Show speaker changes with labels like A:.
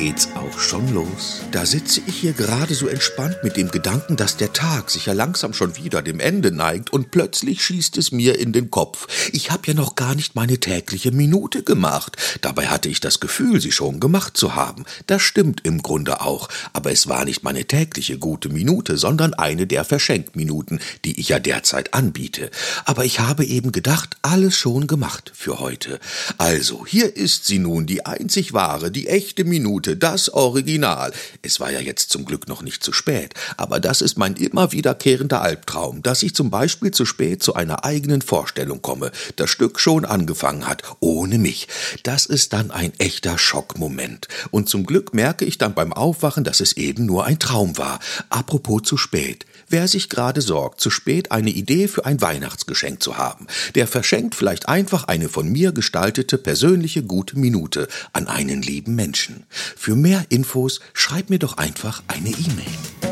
A: geht's auch schon los. Da sitze ich hier gerade so entspannt mit dem Gedanken, dass der Tag sich ja langsam schon wieder dem Ende neigt und plötzlich schießt es mir in den Kopf. Ich habe ja noch gar nicht meine tägliche Minute gemacht. Dabei hatte ich das Gefühl, sie schon gemacht zu haben. Das stimmt im Grunde auch, aber es war nicht meine tägliche gute Minute, sondern eine der Verschenkminuten, die ich ja derzeit anbiete. Aber ich habe eben gedacht, alles schon gemacht für heute. Also, hier ist sie nun, die einzig wahre, die echte Minute, Minute, das Original. Es war ja jetzt zum Glück noch nicht zu spät, aber das ist mein immer wiederkehrender Albtraum, dass ich zum Beispiel zu spät zu einer eigenen Vorstellung komme, das Stück schon angefangen hat, ohne mich. Das ist dann ein echter Schockmoment. Und zum Glück merke ich dann beim Aufwachen, dass es eben nur ein Traum war. Apropos zu spät. Wer sich gerade sorgt, zu spät eine Idee für ein Weihnachtsgeschenk zu haben, der verschenkt vielleicht einfach eine von mir gestaltete persönliche gute Minute an einen lieben Menschen. Für mehr Infos schreib mir doch einfach eine E-Mail.